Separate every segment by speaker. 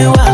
Speaker 1: you
Speaker 2: are.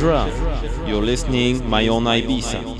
Speaker 2: You're listening my own
Speaker 3: Ibiza.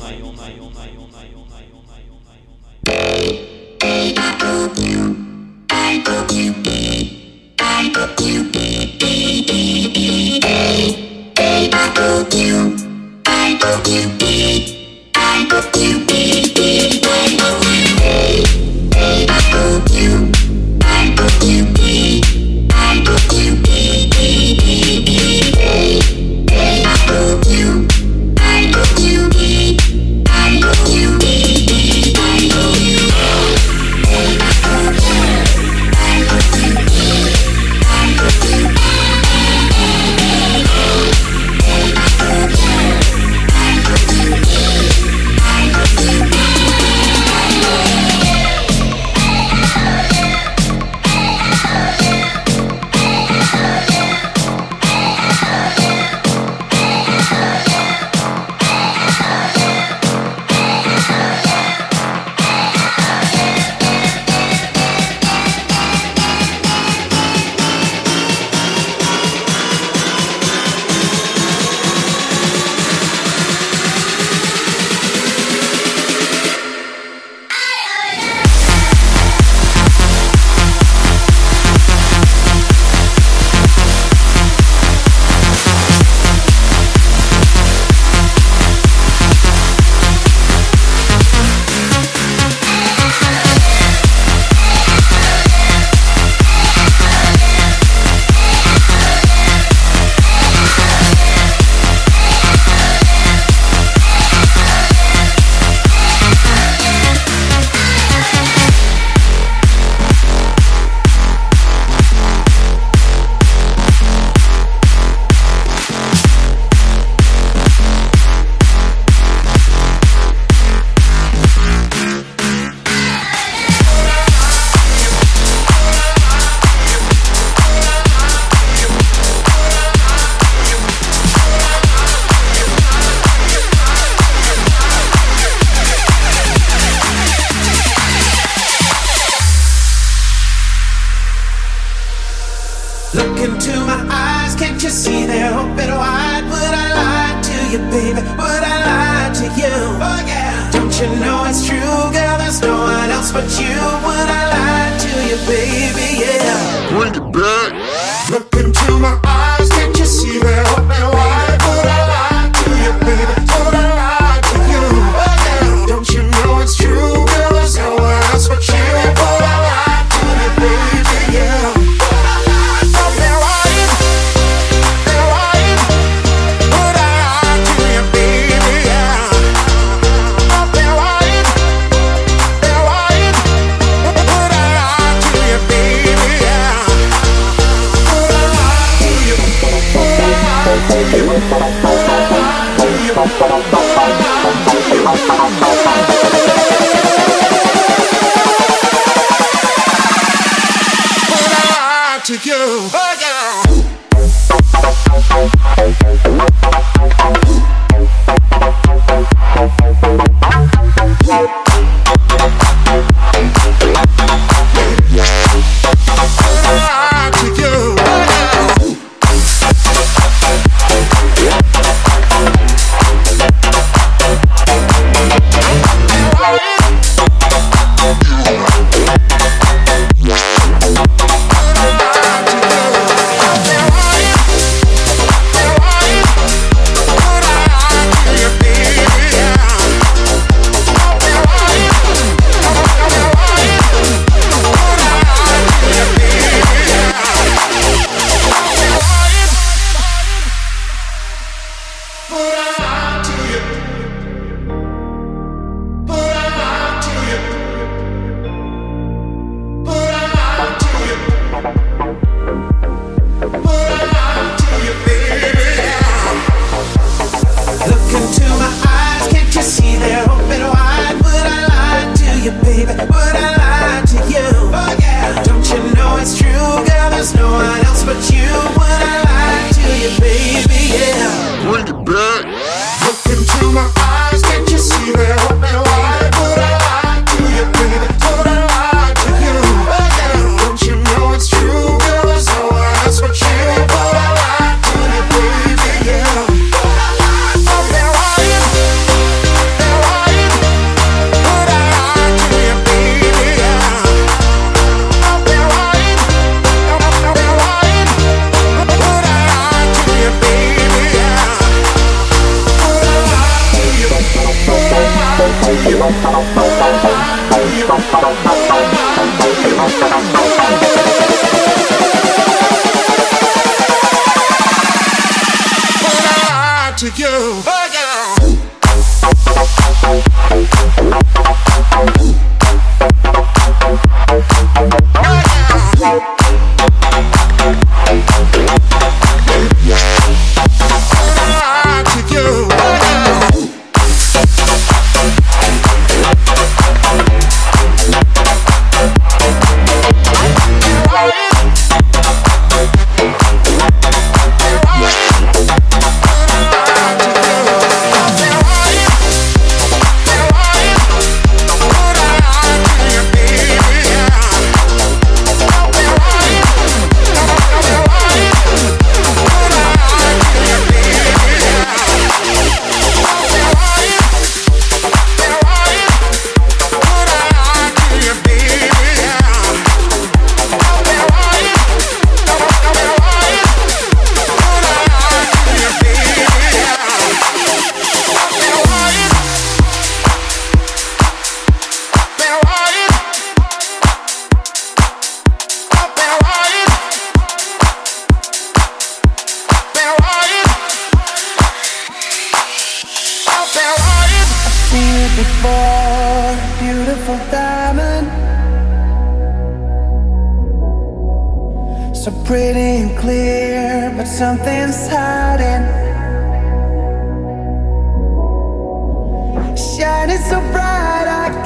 Speaker 4: Jeremy Vedra.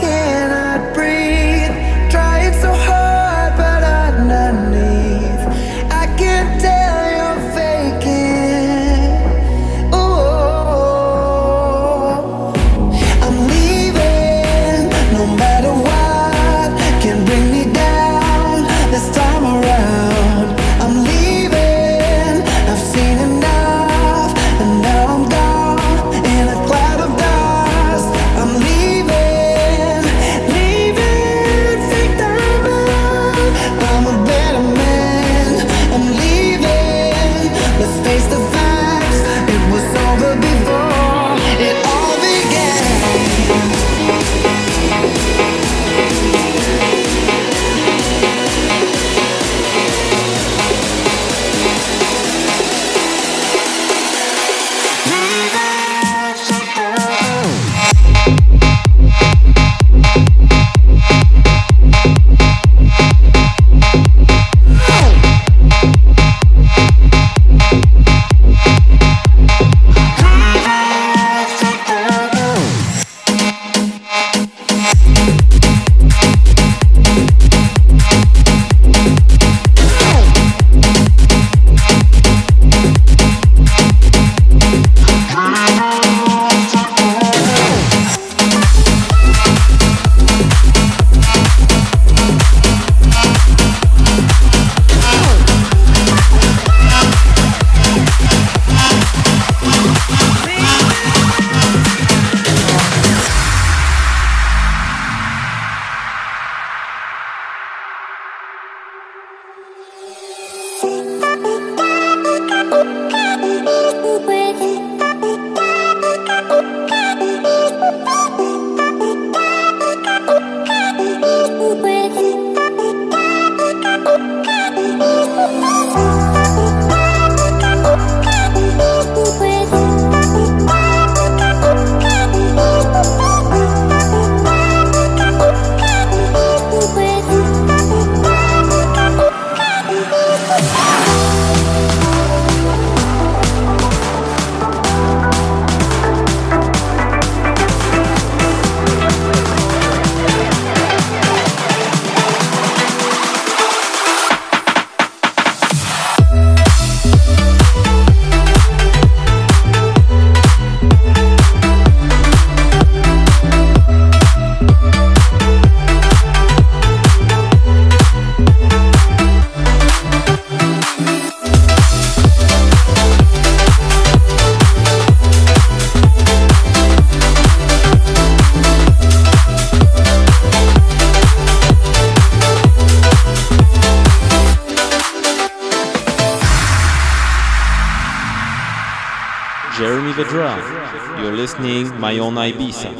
Speaker 4: You're listening My Own Ibiza.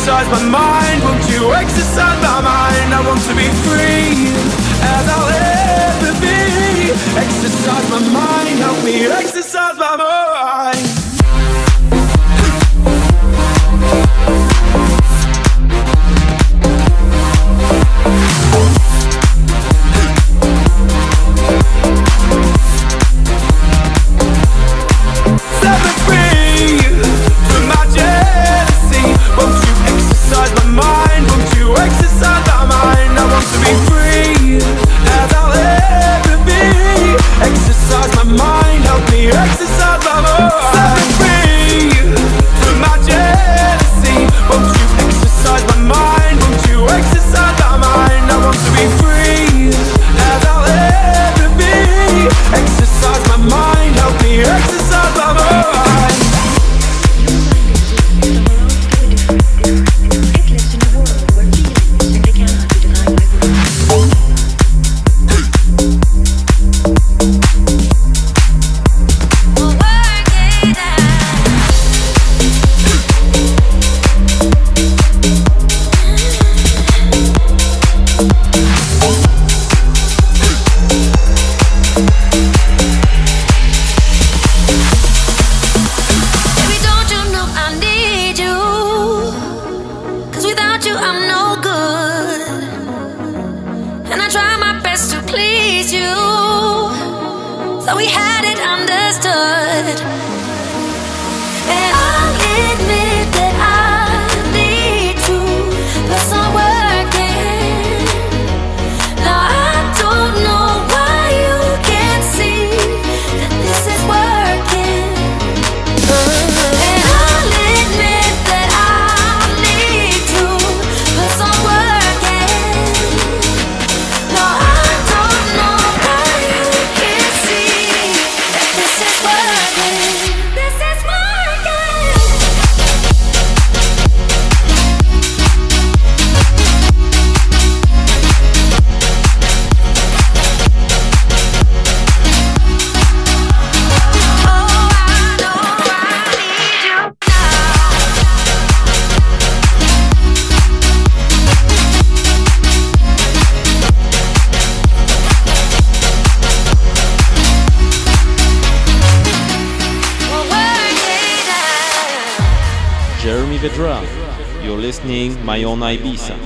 Speaker 5: exercise my mind? Won't you exercise my mind? I want to be free as I'll ever be. Exercise my mind, help me exercise my
Speaker 2: own Ibiza.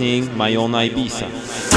Speaker 3: Listening my own Ibiza.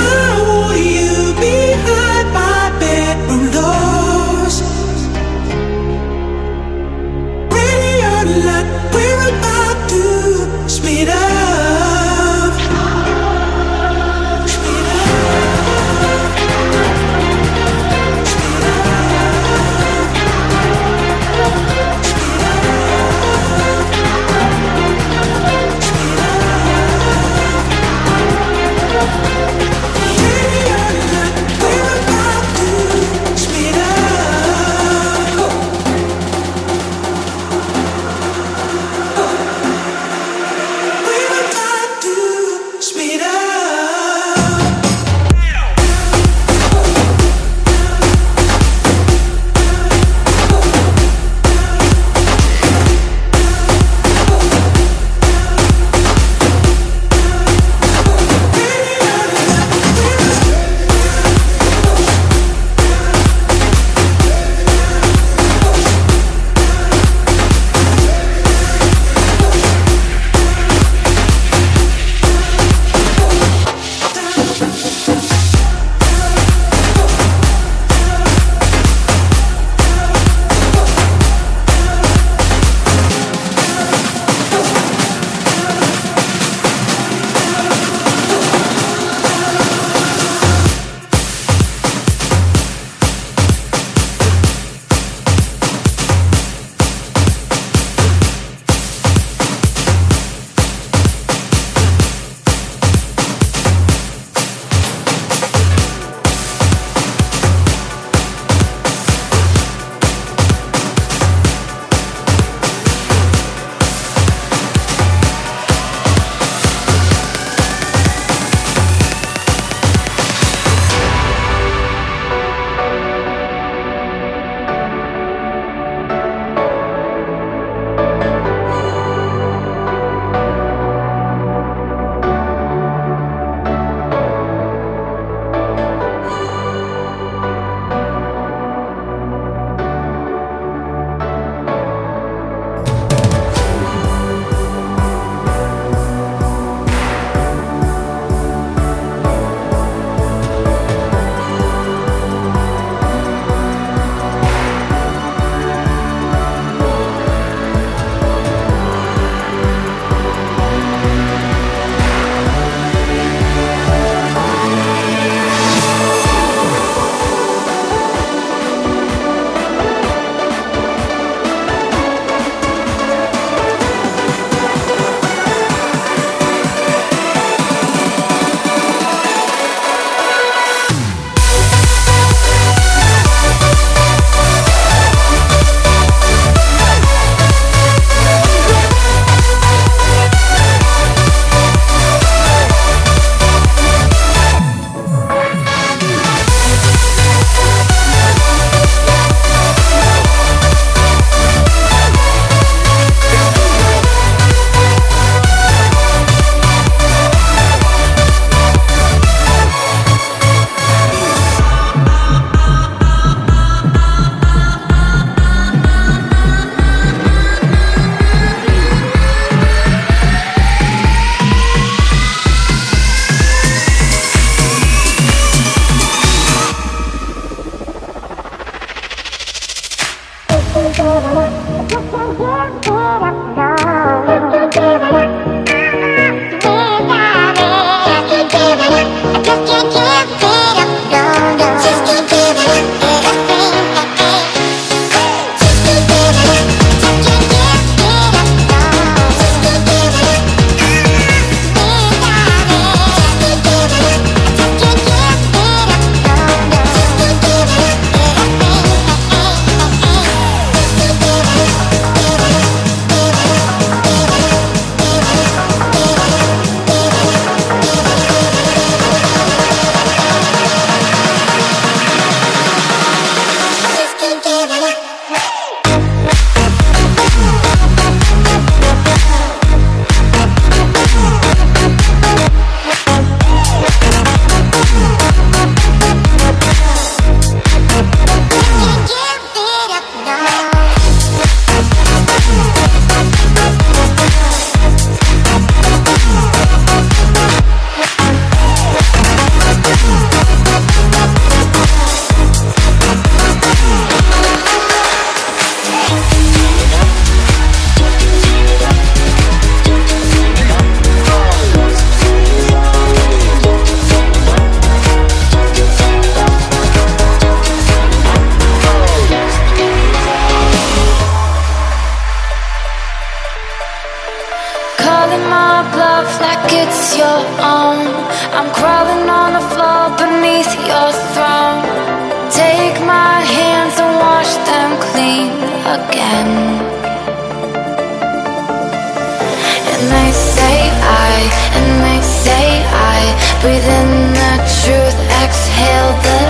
Speaker 2: Say I, and they say I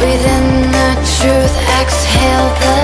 Speaker 2: Breathe in the truth, exhale the